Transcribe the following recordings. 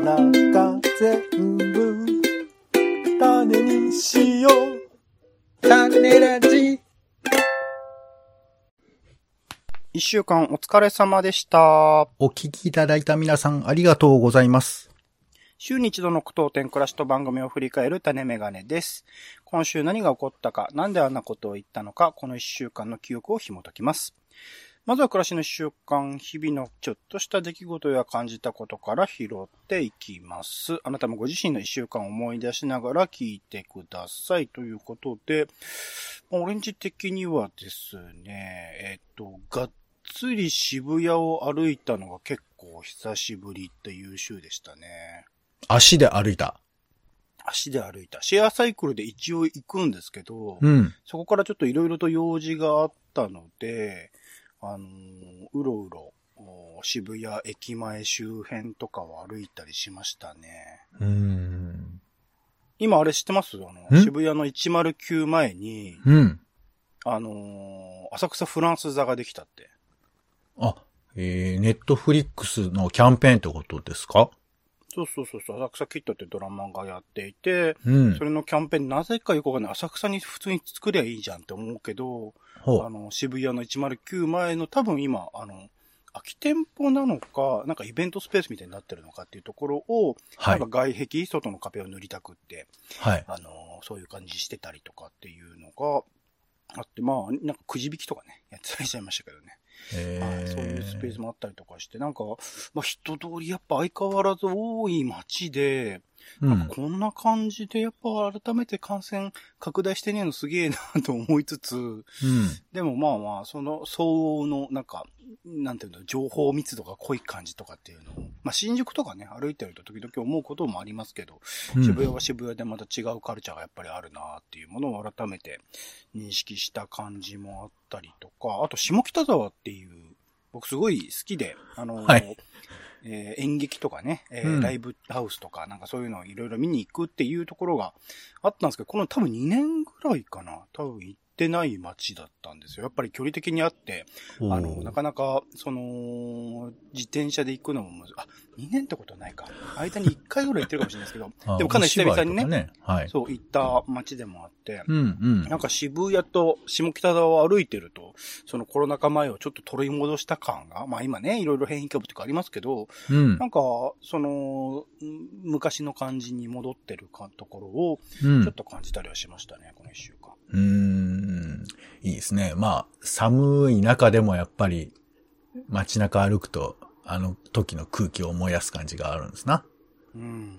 の中全部種にしよう。種ラジ。一週間お疲れ様でした。お聞きいただいた皆さんありがとうございます。週に一度の苦闘点暮らしと番組を振り返る種メガネです。今週何が起こったか、なんであんなことを言ったのか、この一週間の記憶を紐解きます。まずは暮らしの一週間、日々のちょっとした出来事や感じたことから拾っていきます。あなたもご自身の一週間を思い出しながら聞いてください。ということで、まあオレンジ的にはですね、えっと、がっつり渋谷を歩いたのが結構久しぶりっていう週でしたね。足で歩いた。足で歩いた。シェアサイクルで一応行くんですけど、うん。そこからちょっといろいろと用事があったので、あのーうろうろ、お渋谷駅前周辺とかを歩いたりしましたね。うーん。今あれ知ってます？あん？の、渋谷の109前に、うん。あのー浅草フランス座ができたって。あ、えー、ネットフリックスのキャンペーンってことですか？そうそうそうそう、浅草キッドってドラマがやっていて、うんそ。れのキャンペーンなぜかよくわかんない。浅草に普通に作りゃいいじゃんって思うけど。あの、渋谷の109前の多分今、あの、空き店舗なのか、なんかイベントスペースみたいになってるのかっていうところを、はいなんか外壁、外の壁を塗りたくって、はい。あの、そういう感じしてたりとかっていうのがあって、まあ、なんかくじ引きとかね、やってたりしちゃいましたけどね。はいそういうスペースもあったりとかして、なんか、まあ人通りやっぱ相変わらず多い街で、うん。こんな感じでやっぱ改めて感染拡大してねえのすげえなと思いつつ、うん。でもまあまあ、その相応のなんか、なんていうの、情報密度が濃い感じとかっていうのを、まあ新宿とかね、歩いてると時々思うこともありますけど、うん渋谷は渋谷でまた違うカルチャーがやっぱりあるなっていうものを改めて認識した感じもあったりとか、あと下北沢っていう、僕すごい好きで、あの、はいえー演劇とかね、えーうん。ライブハウスとかなんかそういうのをいろいろ見に行くっていうところがあったんですけど、この多分2年ぐらいかな、多分行ってない街だったんですよ。やっぱり距離的にあって、あの、なかなか、その、自転車で行くのもあ、2年ってことはないか。間に1回ぐらい行ってるかもしれないですけど、あでもかなり久々にねお芝居とかはい。そう、行った街でもあって、うん、うん。なんか渋谷と下北沢を歩いてると、そのコロナ禍前をちょっと取り戻した感が、まあ今ね、いろいろ変異株とかありますけど、うんな。んか、その、ん昔の感じに戻ってるかところを、うんちょっと感じたりはしましたね、この一週間。うーん。いいですね。まあ、寒い中でもやっぱり、街中歩くと、あの時の空気を思い出す感じがあるんですな。うん。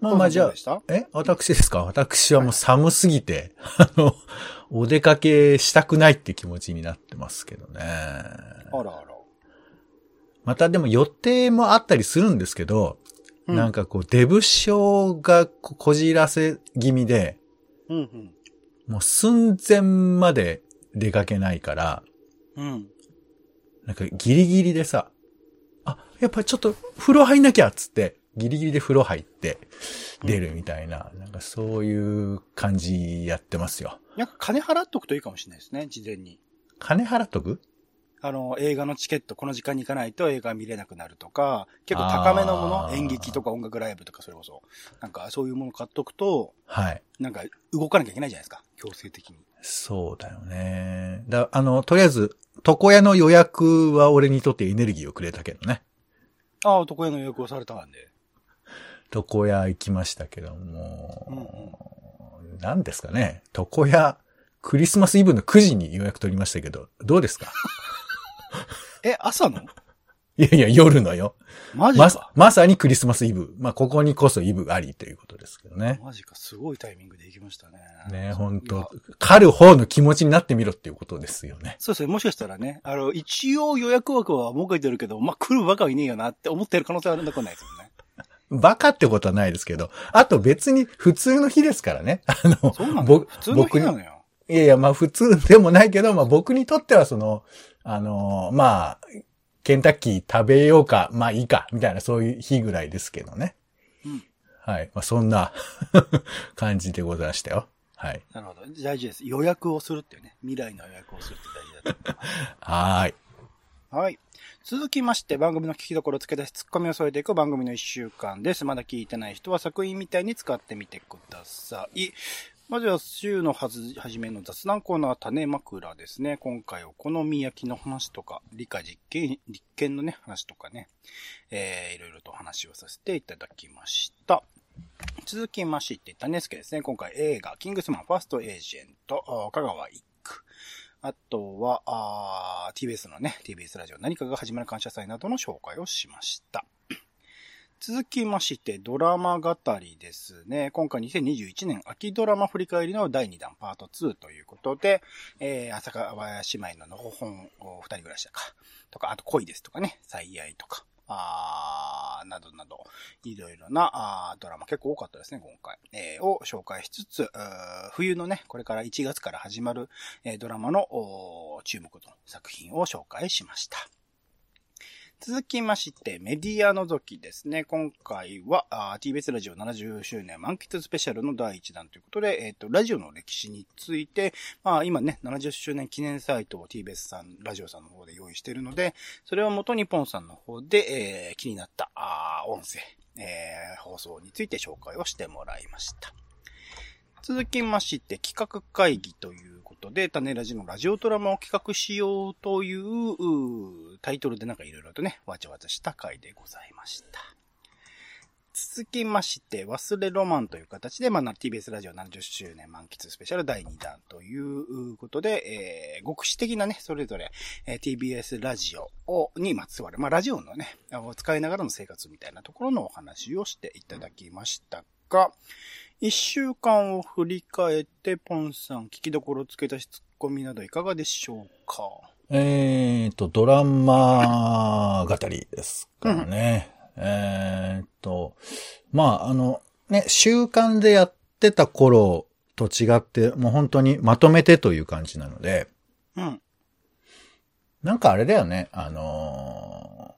まあまあじゃあえ？私ですか？私はもう寒すぎて、あの、お出かけしたくないって気持ちになってますけどね。あらあら。またでも予定もあったりするんですけど、うんなんかこう、デブ症がここじらせ気味で、うんうん。もう寸前まで出かけないから、うん。なんかギリギリでさ、あ、やっぱちょっと風呂入んなきゃっつって、ギリギリで風呂入って出るみたいな、なんかそういう感じやってますよ。なんか金払っとくといいかもしれないですね、事前に。金払っとく？あの、映画のチケット、この時間に行かないと映画見れなくなるとか、結構高めのもの、演劇とか音楽ライブとかそれこそ、なんかそういうもの買っとくと、はい。なんか動かなきゃいけないじゃないですか、強制的に。そうだよね。だ、あの、とりあえず、床屋の予約は俺にとってエネルギーをくれたけどね。ああ、男屋の予約をされたんで。床屋行きましたけども、何ですかね。床屋、クリスマスイブの9時に予約取りましたけど、どうですか？え、朝の？いやいや、夜のよ。マジまか。、まさにクリスマスイブ。まあ、ここにこそイブありということですけどね。マジか、すごいタイミングで行きましたね。ね、本当狩る方の気持ちになってみろっていうことですよね。そうですね。もしかしたらね、あの、一応予約枠は設けてるけど、まあ、来るバカはいねえよなって思ってる可能性はあるんだこないですもんね。バカってことはないですけど、あと別に普通の日ですからね。あの、そうなんだ。僕普通の日なのよ。いやいや、まあ普通でもないけど、まあ僕にとってはその、あのーまあ、ケンタッキー食べようか、まあいいか、みたいなそういう日ぐらいですけどね。うんはい。まあそんな 感じでございましたよ。はい。なるほど。大事です。予約をするっていうね。未来の予約をするって大事だと思います。はーい。はい。続きまして、番組の聞きどころを付け出し、ツッコミを添えていく番組の一週間です。まだ聞いてない人は作品みたいに使ってみてください。まずは週のはず、はじめの雑談コーナー、種枕ですね。今回お好み焼きの話とか、理科実験、立憲のね、話とかね、えー、いろいろと話をさせていただきました。続きまして、種助ですね。今回映画、キングスマンファーストエージェント、香川一区。あとは、TBS のね、TBS ラジオ何かが始まる感謝祭などの紹介をしました。続きまして、ドラマ語りですね。今回2021年秋ドラマ振り返りの第2弾パート2ということで、えー、浅川姉妹ののほほん二人暮らしだか、とか、あと恋ですとかね、最愛とか、あなどなど、いろいろなあドラマ結構多かったですね、今回。えーを紹介しつつ、冬のね、これから1月から始まる、えードラマの注目の作品を紹介しました。続きまして、メディア覗きですね。今回は、TBS ラジオ70周年満喫スペシャルの第1弾ということで、えっ、と、ラジオの歴史について、まあ今ね、70周年記念サイトを TBS さん、ラジオさんの方で用意しているので、それを元にポンさんの方で、えー気になった、あ音声、えー放送について紹介をしてもらいました。続きまして、企画会議ということで、種ラジのラジオドラマを企画しようというタイトルでなんかいろいろとね、わちゃわちゃした回でございました。続きまして、忘れロマンという形で、まあ、TBS ラジオ70周年満喫スペシャル第2弾ということで、えー、極視的なね、それぞれ、えー TBS ラジオを、にまつわる、まあ、ラジオのね、を使いながらの生活みたいなところのお話をしていただきましたが、一週間を振り返って、ポンさん、聞きどころ付け出しツッコミなどいかがでしょうか？えーと、ドラマ語りですからね。えーと、まあ、あの、ね、週刊でやってた頃と違って、もう本当にまとめてという感じなので、うん。なんかあれだよね、あの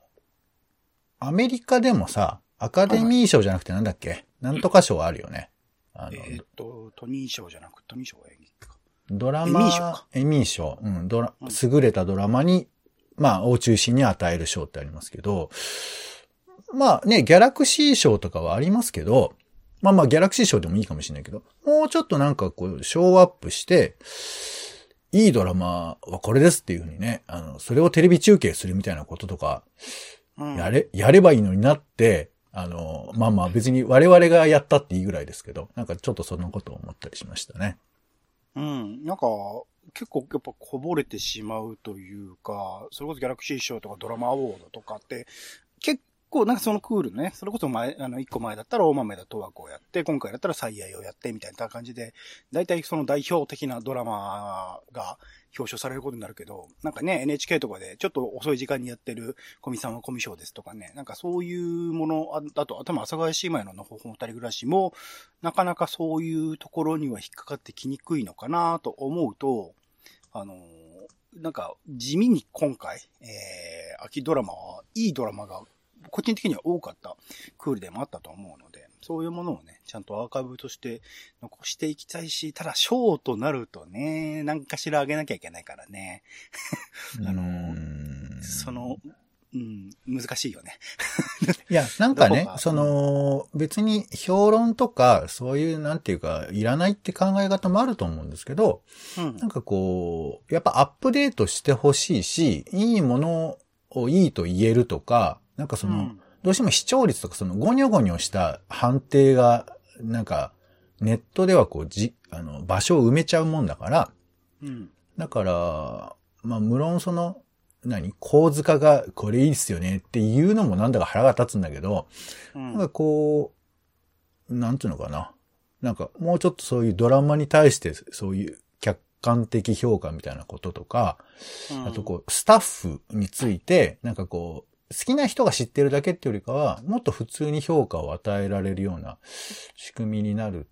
ーアメリカでもさ、アカデミー賞じゃなくてなんだっけ？なんとか賞あるよね。あの、えーっと、トニー賞じゃなく、トニー賞は演劇か。ドラマ、エミー賞かエミー賞。うん、ドラうん、優れたドラマに、まあ、を中心に与える賞ってありますけど、まあね、ギャラクシー賞とかはありますけど、まあまあ、ギャラクシー賞でもいいかもしれないけど、もうちょっとなんかこう、ショーアップして、いいドラマはこれですっていうふうにね、あの、それをテレビ中継するみたいなこととか、うん。やれ、やればいいのになって、あの、まあまあ別に我々がやったっていいぐらいですけど、なんかちょっとそんなことを思ったりしましたね。うん。なんか、結構やっぱこぼれてしまうというか、それこそギャラクシー賞とかドラマアワードとかって、構なんかそのクールね、それこそ前、あの、一個前だったら大豆田と和子をやって、今回だったら最愛をやってみたいな感じで、大体その代表的なドラマが表彰されることになるけど、なんかね、NHK とかでちょっと遅い時間にやってるコミさんはコミ賞ですとかね、なんかそういうもの、ああと、頭、阿佐ヶ谷姉妹ののほほ二人暮らしも、なかなかそういうところには引っかかってきにくいのかなと思うと、あのなんか、地味に今回、えー、秋ドラマはいいドラマが、個人的には多かったクールでもあったと思うので、そういうものをね、ちゃんとアーカイブとして残していきたいし、ただ、ショーとなるとね、何かしら上げなきゃいけないからね、あのその、うん、難しいよね。いや、なんかねその、別に評論とか、そういう、なんていうか、いらないって考え方もあると思うんですけど、うん。なんかこう、やっぱアップデートしてほしいし、いいものをいいと言えるとか、なんかその、うんどうしても視聴率とかそのゴニョゴニョした判定が、なんか、ネットではこう、じ、あの、場所を埋めちゃうもんだから、うん。だから、まあ、無論その、何構図化がこれいいっすよねっていうのもなんだか腹が立つんだけど、うんなんかこう、なんていうのかな。なんかもうちょっとそういうドラマに対してそういう客観的評価みたいなこととか、あとこう、スタッフについて、なんかこう、好きな人が知ってるだけっていうよりかは、もっと普通に評価を与えられるような仕組みになる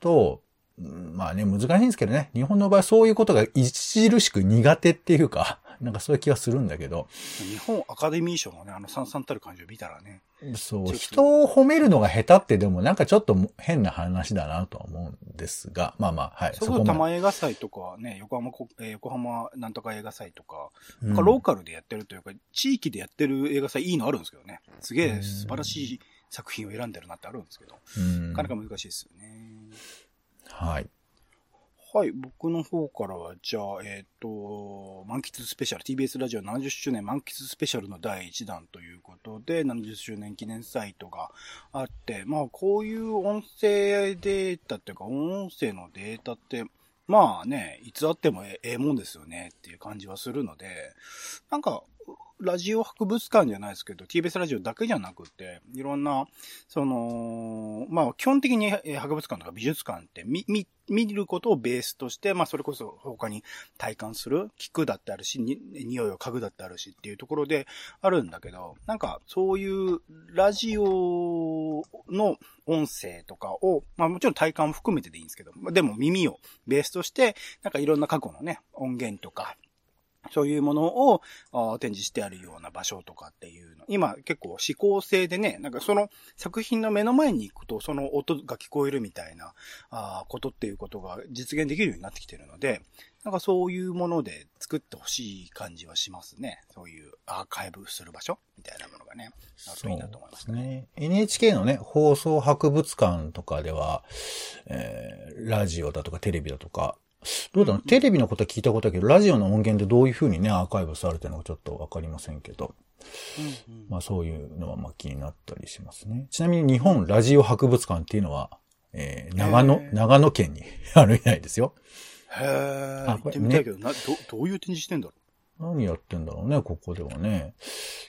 と、まあね、難しいんですけどね。日本の場合そういうことが著しく苦手っていうか、なんかそういう気はするんだけど、日本アカデミー賞のね、あの、さんさんたる感じを見たらね。そう、人を褒めるのが下手ってでもなんかちょっと変な話だなとは思うんですが、まあまあ、はい。それこそま玉映画祭とかね、横浜こ、えー横浜なんとか映画祭とか、うんなんかローカルでやってるというか、地域でやってる映画祭いいのあるんですけどね。すげえ素晴らしい作品を選んでるなってあるんですけど、うんなかなか難しいですよね。はい。はい、僕の方からは、じゃあ、えっ、と、満喫スペシャル、TBS ラジオ70周年満喫スペシャルの第1弾ということで、70周年記念サイトがあって、まあ、こういう音声データっていうか、音声のデータって、まあね、いつあってもえええもんですよねっていう感じはするので、なんか、ラジオ博物館じゃないですけど、TBS ラジオだけじゃなくて、いろんな、その、まあ、基本的に博物館とか美術館って見、見、見ることをベースとして、まあ、それこそ他に体感する、聞くだってあるし、に匂いを嗅ぐだってあるしっていうところであるんだけど、なんか、そういうラジオの音声とかを、まあもちろん体感も含めてでいいんですけど、まあでも耳をベースとして、なんかいろんな過去のね、音源とか、そういうものを展示してあるような場所とかっていうの。今結構指向性でね、なんかその作品の目の前に行くとその音が聞こえるみたいなあことっていうことが実現できるようになってきてるので、なんかそういうもので作ってほしい感じはしますね。そういうアーカイブする場所みたいなものがね、あるといいなと思いますね。ね。NHK のね、放送博物館とかでは、えー、ラジオだとかテレビだとか、どうだろう、テレビのことは聞いたことだけど、ラジオの音源でどういう風にね、アーカイブされてるのかちょっとわかりませんけど、うんうん。まあそういうのはまあ気になったりしますね。ちなみに日本ラジオ博物館っていうのは、えー、長野長野県に あるみたいですよ。へえ、あ行ってみたいけど、な、ど、どういう展示してんだろ何やってんだろうね、ここではね。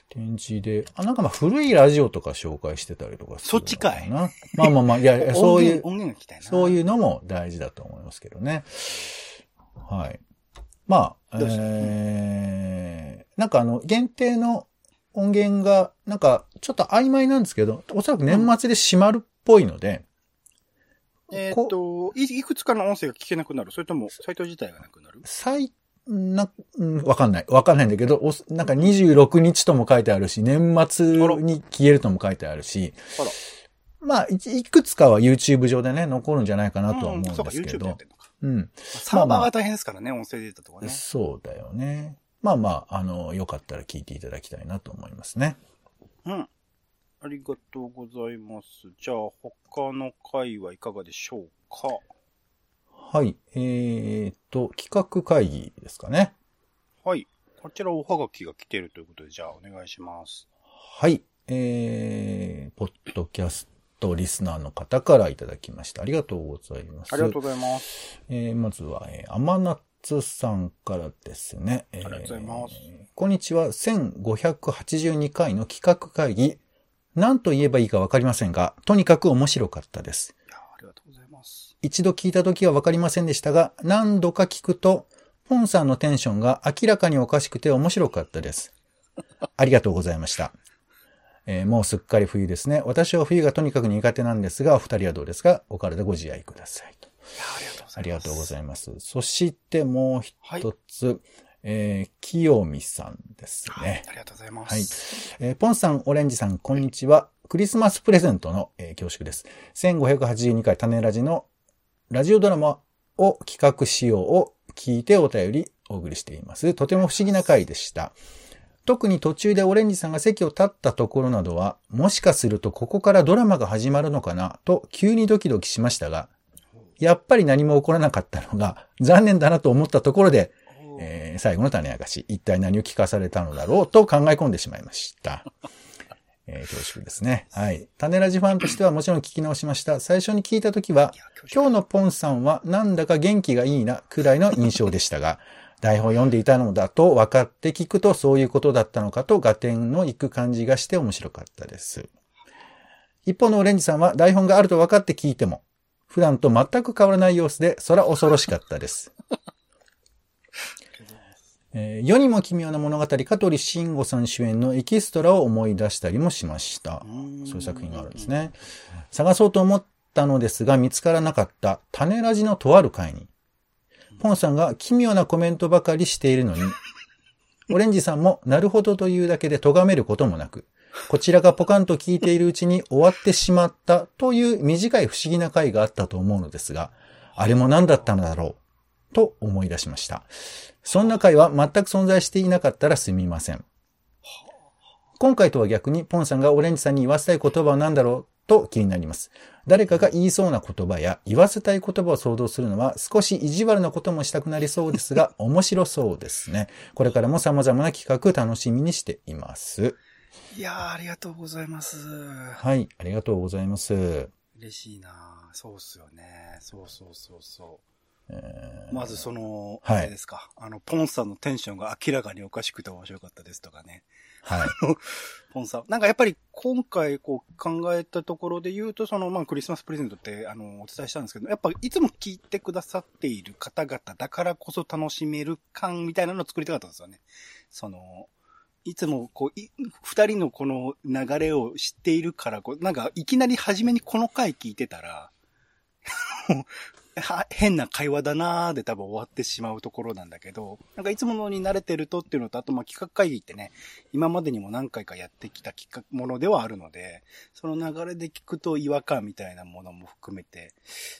展示で。あ、なんかまあ古いラジオとか紹介してたりとかそっちかい。まあまあまあ、いやいや、う。そういう、音源が聞きたいな。そういうのも大事だと思いますけどね。はい。まあ、えー、なんかあの、限定の音源が、なんか、ちょっと曖昧なんですけど、おそらく年末で閉まるっぽいので、えーっと、いいくつかの音声が聞けなくなる？それとも、サイト自体がなくなる？さい、な、うんわかんない。わかんないんだけど、おなんか26日とも書いてあるし、年末に消えるとも書いてあるし。まあ、いいくつかは YouTube 上でね、残るんじゃないかなとは思うんですけどやって。ん。うん。サーバーが大変ですからね、音声データとかね。そうだよね。まあまあ、あの、よかったら聞いていただきたいなと思いますね。うん。ありがとうございます。じゃあ、他の回はいかがでしょうか？はい。えーっと、企画会議ですかね。はい。こちらおはがきが来ているということで、じゃあお願いします。はい。えー、ポッドキャストリスナーの方からいただきました。ありがとうございます。ありがとうございます。えーまずは、えー、甘夏さんからですね。えーありがとうございますこんにちは。1582回の企画会議。何と言えばいいかわかりませんが、とにかく面白かったです。一度聞いた時はわかりませんでしたが、何度か聞くと、ポンさんのテンションが明らかにおかしくて面白かったです。ありがとうございました。えーもうすっかり冬ですね。私は冬がとにかく苦手なんですが、お二人はどうですか？お体ご自愛くださいありがとうございます。ます。そしてもう一つ、えー、清美さんですね。ありがとうございまはいす。。えーポンさん、オレンジさん、こんにちは。クリスマスプレゼントの、えー恐縮です。1582回種ラジのラジオドラマを企画しようを聞いてお便りお送りしています。とても不思議な回でした。特に途中でオレンジさんが席を立ったところなどは、もしかするとここからドラマが始まるのかな？と急にドキドキしましたが、やっぱり何も起こらなかったのが残念だなと思ったところで、えー最後の種明かし、一体何を聞かされたのだろう？と考え込んでしまいました。えー恐縮ですね。はい。種ラジファンとしてはもちろん聞き直しました。最初に聞いたときは、今日のポンさんはなんだか元気がいいなくらいの印象でしたが、台本を読んでいたのだと分かって聞くとそういうことだったのかと合点のいく感じがして面白かったです。一方のオレンジさんは台本があると分かって聞いても、普段と全く変わらない様子で、そら恐ろしかったです。えー世にも奇妙な物語、香取慎吾さん主演のエキストラを思い出したりもしました。そういう作品があるんですね。探そうと思ったのですが見つからなかった種ラジのとある回に、ポンさんが奇妙なコメントばかりしているのに、オレンジさんも、なるほどというだけで咎めることもなく、こちらがポカンと聞いているうちに終わってしまったという短い不思議な回があったと思うのですが、あれも何だったのだろう、と思い出しました。そんな回は全く存在していなかったらすみません。今回とは逆に、ポンさんがオレンジさんに言わせたい言葉は何だろうと気になります。誰かが言いそうな言葉や言わせたい言葉を想像するのは少し意地悪なこともしたくなりそうですが、面白そうですね。これからも様々な企画楽しみにしています。いやー、ありがとうございます。はい、ありがとうございます。嬉しいなそうっすよね。そうそうそうそう。えーまずその、はいあれですか。あの、ポンさんのテンションが明らかにおかしくて面白かったですとかね。はい。ポンさん。なんかやっぱり今回こう考えたところで言うと、そのまあクリスマスプレゼントってあのお伝えしたんですけど、やっぱいつも聞いてくださっている方々だからこそ楽しめる感みたいなのを作りたかったんですよね。その、いつもこう、い二人のこの流れを知っているから、こう、なんかいきなり初めにこの回聞いてたら、は変な会話だなーで多分終わってしまうところなんだけど、なんかいつものに慣れてるとっていうのと、あとまあ企画会議ってね、今までにも何回かやってきた企画ものではあるので、その流れで聞くと違和感みたいなものも含めて、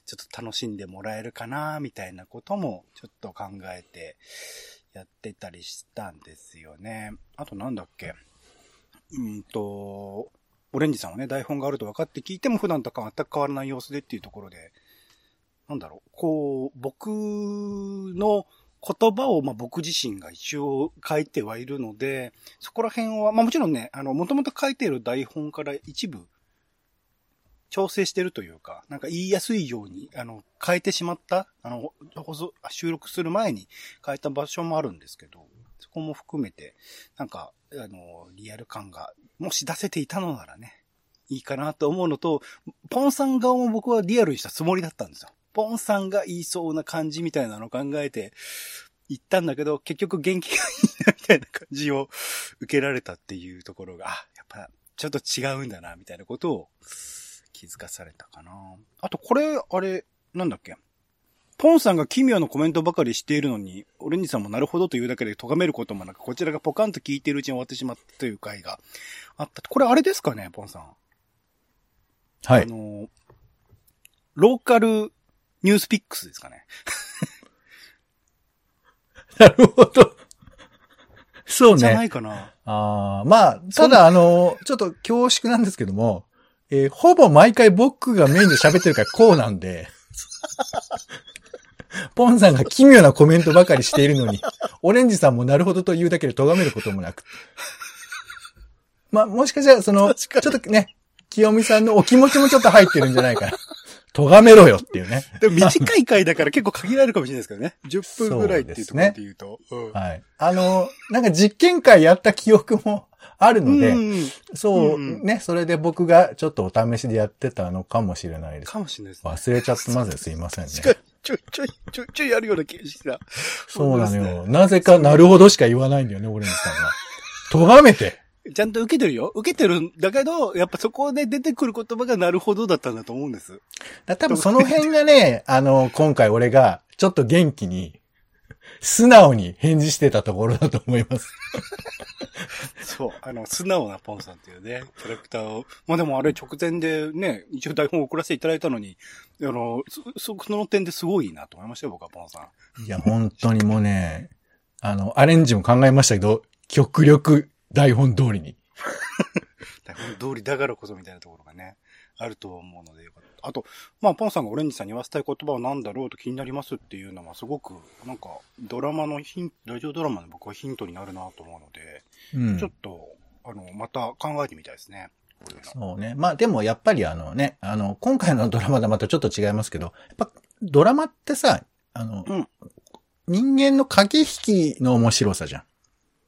ちょっと楽しんでもらえるかなーみたいなこともちょっと考えてやってたりしたんですよね。あとなんだっけ？うんと、オレンジさんはね、台本があると分かって聞いても普段とか全く変わらない様子でっていうところで、なんだろう、こう、僕の言葉を、まあ、僕自身が一応書いてはいるので、そこら辺は、まあ、もちろんね、あの、もともと書いている台本から一部、調整してるというか、なんか言いやすいように、あの、変えてしまった、あの、収録する前に変えた場所もあるんですけど、そこも含めて、なんか、あの、リアル感が、もし出せていたのならね、いいかなと思うのと、ポンさん側も僕はリアルにしたつもりだったんですよ。ポンさんが言いそうな感じみたいなのを考えて言ったんだけど、結局元気がいいなみたいな感じを受けられたっていうところが、あ、やっぱちょっと違うんだな、みたいなことを気づかされたかな。あとこれ、あれ、なんだっけ？ポンさんが奇妙なコメントばかりしているのに、オレンジさんもなるほどというだけで咎めることもなく、こちらがポカンと聞いているうちに終わってしまったという回があった。これあれですかね、ポンさん。はい。あの、ローカルニュースピックスですかね。なるほど。そうね。じゃないかな。ああ、まあ、ただあの、ちょっと恐縮なんですけども、えーほぼ毎回僕がメインで喋ってるからこうなんで、ポンさんが奇妙なコメントばかりしているのに、オレンジさんもなるほどと言うだけで咎めることもなく。まあ、もしかしたら、その、ちょっとね、清美さんのお気持ちもちょっと入ってるんじゃないかな。咎めろよっていうね。でも短い回だから結構限られるかもしれないですけどね。10分ぐらいっていうところで言うと。うんはい。あの、なんか実験会やった記憶も あるので、うんそう、うんね、それで僕がちょっとお試しでやってたのかもしれないです。かもしれないですね。忘れちゃってますね。すいませんね。ちょいちょいちょいちょいやるような気がしてた。そうなのよ。なぜかなるほどしか言わないんだよね、オレンジさんが。咎めて。ちゃんと受けてるよ。受けてるんだけど、やっぱそこで出てくる言葉がなるほどだったんだと思うんです。だ多分その辺がね、あの、今回俺がちょっと元気に、素直に返事してたところだと思います。そう。あの、素直なポンさんっていうね、キャラクターを。まあでもあれ直前でね、一応台本を送らせていただいたのに、あの、そ、その点ですごいなと思いましたよ、僕はポンさん。いや、本当にもうね、あの、アレンジも考えましたけど、極力台本通りに。台本通りだからこそみたいなところがね、あると思うのでよかった。あと、まあ、ポンさんがオレンジさんに言わせたい言葉は何だろうと気になりますっていうのはすごく、なんか、ドラマのヒンラジオドラマの僕はヒントになるなと思うので、うんちょっと、あの、また考えてみたいですね。そうね。まあでもやっぱりあのね、あの、今回のドラマとはまたちょっと違いますけど、やっぱドラマってさ、あの、うん人間の駆け引きの面白さじゃん。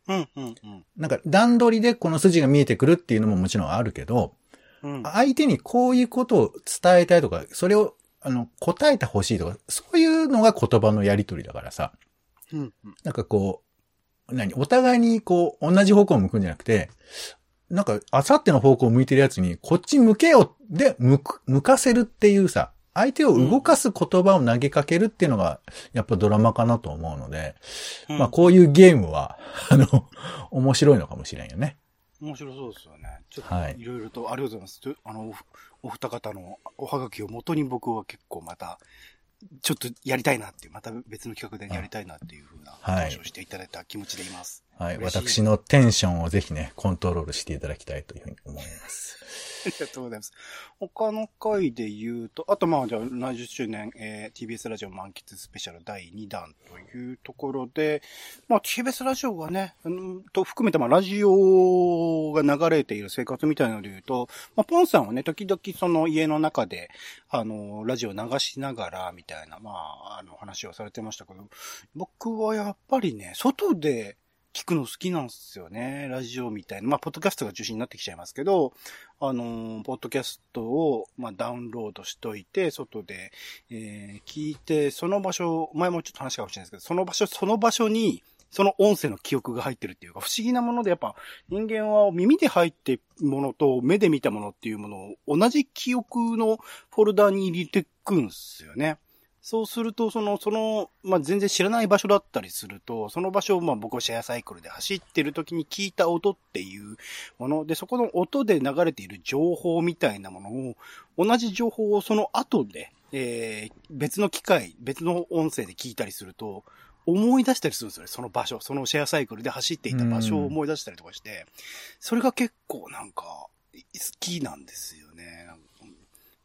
うん、うん、うん。なんか段取りでこの筋が見えてくるっていうのももちろんあるけど、うん。相手にこういうことを伝えたいとか、それを、あの、答えてほしいとか、そういうのが言葉のやりとりだからさ、うん、うん。なんかこう、何？お互いにこう、同じ方向を向くんじゃなくて、なんか、あさっての方向を向いてるやつに、こっち向けよで、向く、向かせるっていうさ、相手を動かす言葉を投げかけるっていうのが、やっぱドラマかなと思うので、うんまあこういうゲームは、あの、面白いのかもしれんよね。面白そうですよね。ちょっはいといろいろとありがとうございます。あの、おお二方のおはがきを元に僕は結構また、ちょっとやりたいなっていう、また別の企画でやりたいなっていうふうなはい話をしていただいた気持ちでいます。はい。私のテンションをぜひね、コントロールしていただきたいというふうに思います。ありがとうございます。他の回で言うと、あとまあじゃあ70周年、えー TBS ラジオ満喫スペシャル第2弾というところで、まあ TBS ラジオがね、うんと含めてまあラジオが流れている生活みたいなので言うと、まあポンさんはね、時々その家の中で、あの、ラジオ流しながらみたいな、まあ、あの話をされてましたけど、僕はやっぱりね、外で聞くの好きなんですよね。ラジオみたいな。まあ、ポッドキャストが中心になってきちゃいますけど、あのーポッドキャストを、まあ、ダウンロードしといて、外で、えー聞いて、その場所、前もちょっと話したかもしれないですけど、その場所、その場所に、その音声の記憶が入ってるっていうか、不思議なもので、やっぱ人間は耳で入ってものと目で見たものっていうものを同じ記憶のフォルダに入れてくんですよね。そうすると、その、その、まあ、全然知らない場所だったりすると、その場所を、ま、僕はシェアサイクルで走ってる時に聞いた音っていうもので、そこの音で流れている情報みたいなものを、同じ情報をその後で、えー別の機械、別の音声で聞いたりすると、思い出したりするんですよね。その場所、そのシェアサイクルで走っていた場所を思い出したりとかして、それが結構なんか、好きなんですよね。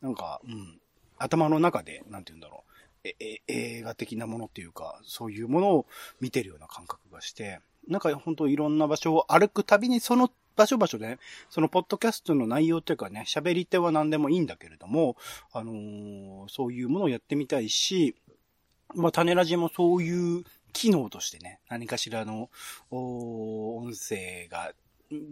なんかうん。頭の中で、なんて言うんだろう。え、映画的なものっていうか、そういうものを見てるような感覚がして、なんか本当いろんな場所を歩くたびにその場所場所でね、そのポッドキャストの内容っていうかね、喋り手は何でもいいんだけれども、あのーそういうものをやってみたいし、まあ、種ラジもそういう機能としてね、何かしらの、音声が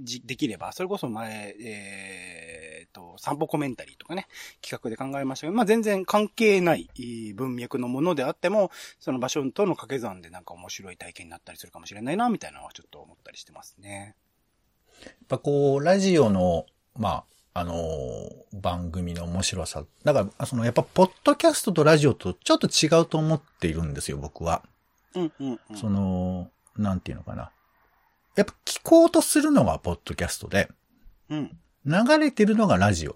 じできれば、それこそ前、えー、と、散歩コメンタリーとかね、企画で考えましたけど、まあ、全然関係ないえー文脈のものであっても、その場所との掛け算でなんか面白い体験になったりするかもしれないな、みたいなのはちょっと思ったりしてますね。やっぱこう、ラジオの、まあ、あのー番組の面白さ。だから、その、やっぱ、ポッドキャストとラジオとちょっと違うと思っているんですよ、僕は。うんうんうん。その、なんていうのかな。やっぱ聞こうとするのがポッドキャストで、うん。流れてるのがラジオ。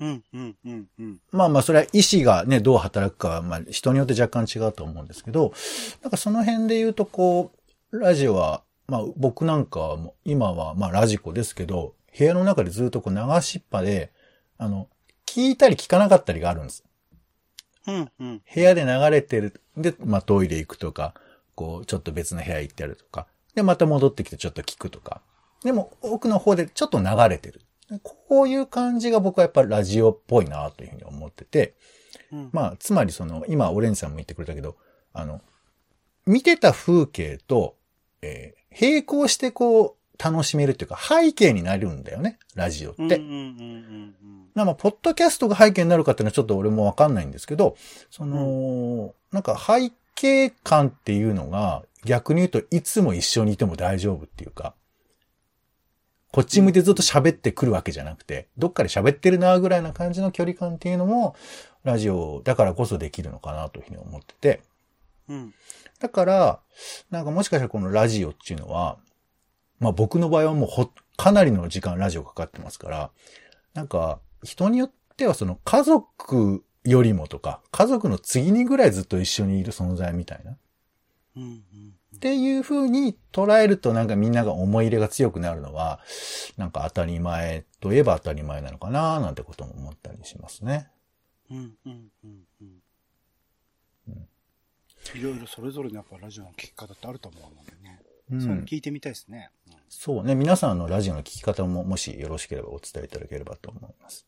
うんうんうんうん。まあまあ、それは意志がね、どう働くかは、まあ、人によって若干違うと思うんですけど、なんかその辺で言うと、こう、ラジオは、まあ、僕なんかはもう、今は、まあ、ラジコですけど、部屋の中でずっとこう、流しっぱで、あの、聞いたり聞かなかったりがあるんです。うんうん。部屋で流れてる。で、まあ、トイレ行くとか、こう、ちょっと別の部屋行ってやるとか。で、また戻ってきてちょっと聞くとか。でも、奥の方でちょっと流れてる。こういう感じが僕はやっぱラジオっぽいなというふうに思ってて。うん。まあ、つまりその、今、オレンジさんも言ってくれたけど、あの、見てた風景と、えー並行してこう、楽しめるっていうか、背景になるんだよね、ラジオって。うんうんうんうんまあ、ポッドキャストが背景になるかっていうのはちょっと俺もわかんないんですけど、その、なんか背景感っていうのが逆に言うといつも一緒にいても大丈夫っていうか、こっち向いてずっと喋ってくるわけじゃなくて、どっかで喋ってるなぐらいな感じの距離感っていうのも、ラジオだからこそできるのかなというふうに思ってて、うん。うん。だから、なんかもしかしたらこのラジオっていうのは、まあ僕の場合はもうほ、かなりの時間ラジオかかってますから、なんか人によってはその家族よりもとか、家族の次にぐらいずっと一緒にいる存在みたいな。っていう風に捉えるとなんかみんなが思い入れが強くなるのは、なんか当たり前といえば当たり前なのかななんてことも思ったりしますね。うんうんうんうん。いろいろそれぞれのやっぱラジオの聞き方ってあると思うのでね。うそう聞いてみたいですね。うんそうね。皆さんのラジオの聞き方ももしよろしければお伝えいただければと思います。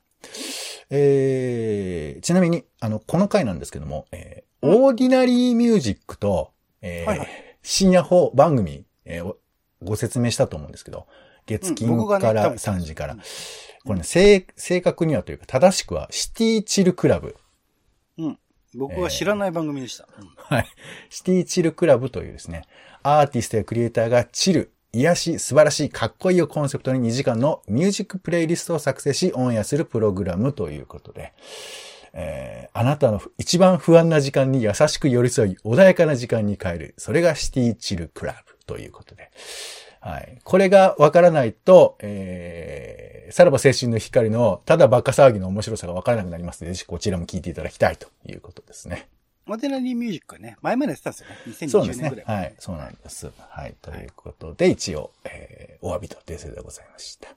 えー、ちなみに、あの、この回なんですけども、えー、 ORDINARY MUSIC と、えーはいはい深夜法番組、えーおご説明したと思うんですけど、月金から多分3時から。うんこれね、正、正確にはというか、正しくは、 CITY CHILL CLUB。うん。僕は知らない番組でした。うんはい。シティチルクラブというですね、アーティストやクリエイターがチル、癒し、素晴らしい、かっこいいをコンセプトに2時間のミュージックプレイリストを作成し、オンエアするプログラムということで、えー、あなたの一番不安な時間に優しく寄り添い、穏やかな時間に変える。それがシティチルクラブということで。はい。これがわからないと、えー、さらば青春の光のただバカ騒ぎの面白さがわからなくなりますので、ぜひこちらも聞いていただきたいということですね。モデラリーミュージックね、前までやってたんですよね。そうです2020年ぐらい。。ねはい。そうなんです。はい。ということで、一応、えー、お詫びと訂正でございました。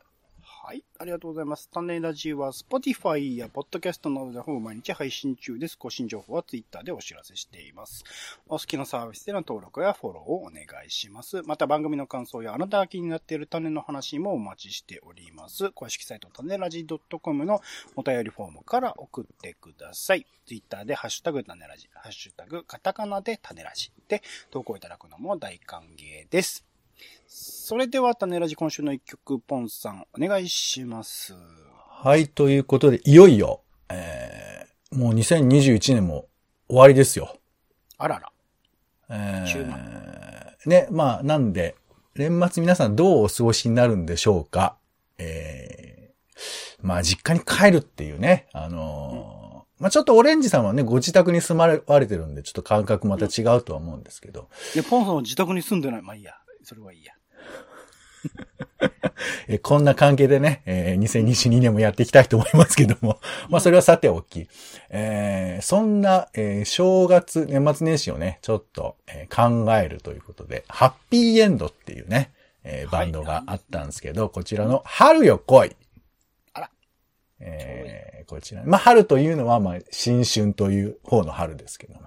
ありがとうございます。種ラジは Spotify や Podcast などでほぼ毎日配信中です。更新情報は Twitter でお知らせしています。お好きなサービスでの登録やフォローをお願いします。また番組の感想やあなたが気になっている種の話もお待ちしております。公式サイト種ラジ .com のお便りフォームから送ってください。Twitter でハッシュタグ種ラジ、ハッシュタグカタカナで種ラジで投稿いただくのも大歓迎です。それでは、種ラジ今週の一曲、ポンさん、お願いします。はい。ということで、いよいよ、えー、もう2021年も終わりですよ。あらら。え中ー、ね、まあ、なんで、年末皆さんどうお過ごしになるんでしょうかえー、まあ、実家に帰るっていうね、あのーまあちょっとオレンジさんはね、ご自宅に住まわれてるんで、ちょっと感覚また違うとは思うんですけど、いや、ポンさんは自宅に住んでない。まあいいや。それはいいや。えーこんな関係でね、えー2022年もやっていきたいと思いますけども、まあそれはさておき、えーそんな、えー正月、年末年始をね、ちょっと、えー考えるということで、ハッピーエンドっていうね、えーバンドがあったんですけど、こちらの春よ来い。えーこちら。まあ、春というのは、まあ、新春という方の春ですけども。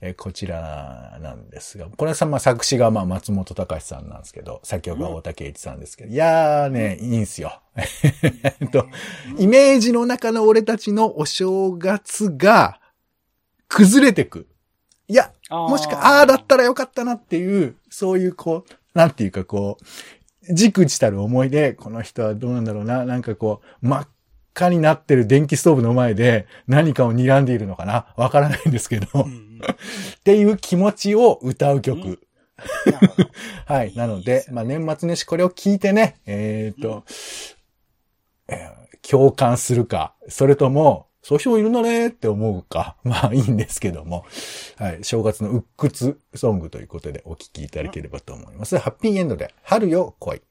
えーこちらなんですが、これはさ、まあ、作詞が、まあ、松本隆さんなんですけど、作曲が大竹一さんですけど、いやーね、いいんすよ。えっと、イメージの中の俺たちのお正月が、崩れてく。いや、もしか、ああーだったらよかったなっていう、そういうこう、なんていうかこう、じくじたる思いで、この人はどうなんだろうな、なんかこう、真っ赤になってる電気ストーブの前で何かを睨んでいるのかな？わからないんですけど、っ。ていう気持ちを歌う曲。はい。なので、まあ年末年始これを聞いてね、えっ、と、えー共感するか、それとも、そういう人もいるんだねって思うか、まあいいんですけども、はい。正月の鬱屈ソングということでお聴きいただければと思います。ハッピーエンドで、春よ来い。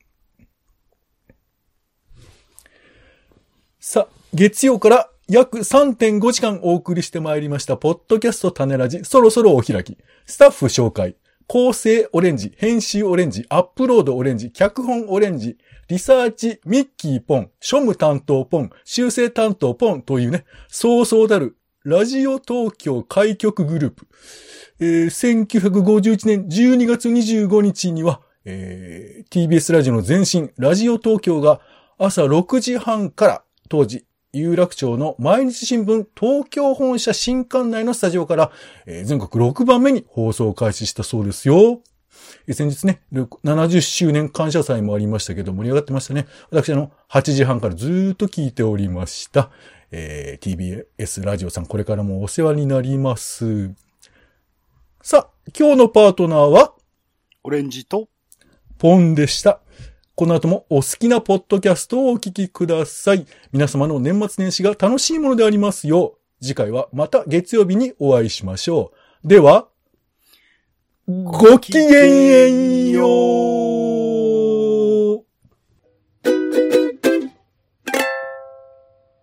さあ、月曜から約3.5時間お送りしてまいりました、ポッドキャスト種ラジ、そろそろお開き。スタッフ紹介。構成オレンジ、編集オレンジ、アップロードオレンジ、脚本オレンジ、リサーチ、ミッキーポン、庶務担当ポン、修正担当ポンというね、そうそうたる、ラジオ東京開局グループ。えー1951年12月25日には、えー TBS ラジオの前身、ラジオ東京が朝6時半から当時、有楽町の毎日新聞東京本社新館内のスタジオから、えー全国6番目に放送を開始したそうですよ。えー先日ね、ろ70周年感謝祭もありましたけど盛り上がってましたね。私あの、8時半からずーっと聞いておりました。えー TBS ラジオさんこれからもお世話になります。さあ、今日のパートナーは、オレンジと、ポンでした。この後もお好きなポッドキャストをお聞きください。皆様の年末年始が楽しいものでありますよう、次回はまた月曜日にお会いしましょう。では、ごきげんよう